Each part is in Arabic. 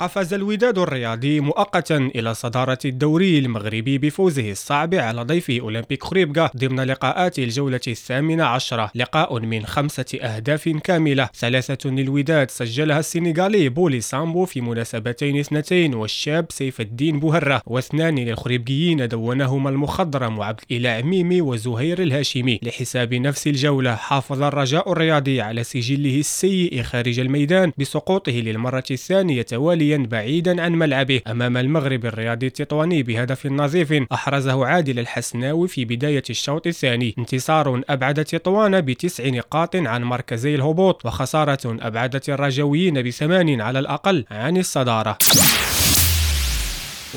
قفز الوداد الرياضي مؤقتا إلى صدارة الدوري المغربي بفوزه الصعب على ضيفه أولمبيك خريبكا ضمن لقاءات الجولة الثامنة عشرة. لقاء من خمسة أهداف كاملة. ثلاثة للوداد سجلها السنغالي بولي سامبو في مناسبتين اثنتين والشاب سيف الدين بوهرة. واثنان للخريبكيين دونهما المخضرم وعبد الإله ميمي وزهير الهاشمي. لحساب نفس الجولة حافظ الرجاء الرياضي على سجله السيء خارج الميدان بسقوطه للمرة الثانية تواليا بعيدا عن ملعبه أمام المغرب الرياضي التطواني بهدف نظيف. أحرزه عادل الحسناوي في بداية الشوط الثاني. انتصار أبعد تطوان بتسع نقاط عن مركزي الهبوط وخسارة أبعدت الرجاويين بثمان على الأقل عن الصدارة.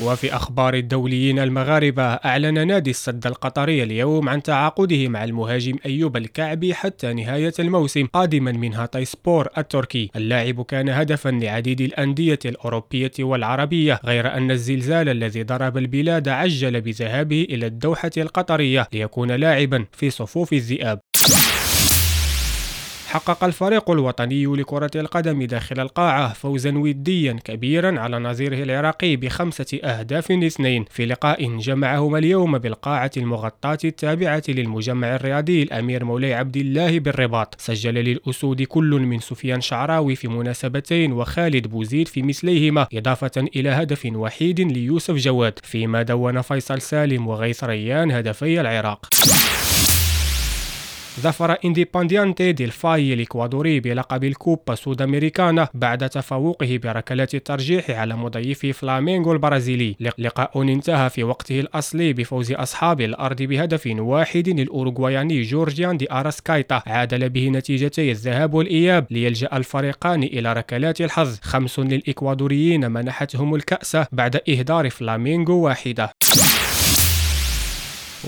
وفي أخبار الدوليين المغاربة أعلن نادي السد القطري اليوم عن تعاقده مع المهاجم أيوب الكعبي حتى نهاية الموسم قادما من هاتاي سبور التركي. اللاعب كان هدفا لعديد الأندية الأوروبية والعربية غير أن الزلزال الذي ضرب البلاد عجل بذهابه إلى الدوحة القطرية ليكون لاعبا في صفوف الذئاب. حقق الفريق الوطني لكرة القدم داخل القاعة فوزا وديا كبيرا على نظيره العراقي بخمسة أهداف لاثنين في لقاء جمعهما اليوم بالقاعة المغطاة التابعة للمجمع الرياضي الأمير مولاي عبد الله بالرباط. سجل للأسود كل من سفيان شعراوي في مناسبتين وخالد بوزيد في مثليهما إضافة إلى هدف وحيد ليوسف جواد فيما دون فيصل سالم وغيث ريان هدفي العراق. ظفر إنديبانديانتي ديل فاي الإكوادوري بلقب الكوبا سود أمريكانا بعد تفوقه بركلات الترجيح على مضيفه فلامينغو البرازيلي. لقاء انتهى في وقته الأصلي بفوز أصحاب الأرض بهدف واحد للأوروغواياني جيورجيان دي أراسكايتا. عادل به نتيجتي الذهاب والإياب ليلجأ الفريقان إلى ركلات الحظ. خمس للإكوادوريين منحتهم الكأس بعد إهدار فلامينغو واحدة.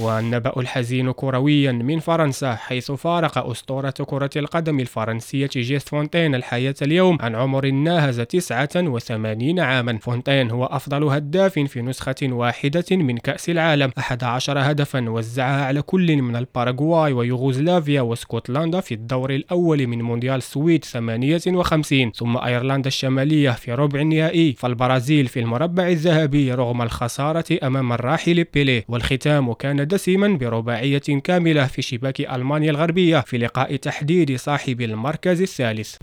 والنبأ الحزين كرويا من فرنسا حيث فارق أسطورة كرة القدم الفرنسية جيست فونتين الحياة اليوم عن عمر ناهز 89 عاما. فونتين هو أفضل هداف في نسخة واحدة من كأس العالم. 11 هدفا وزعها على كل من الباراغواي ويوغوسلافيا واسكتلندا في الدور الأول من مونديال السويد 58 ثم أيرلندا الشمالية في ربع النهائي. فالبرازيل في المربع الذهبي رغم الخسارة أمام الراحل بيليه. والختام كان دسما برباعية كاملة في شباك ألمانيا الغربية في لقاء تحديد صاحب المركز الثالث.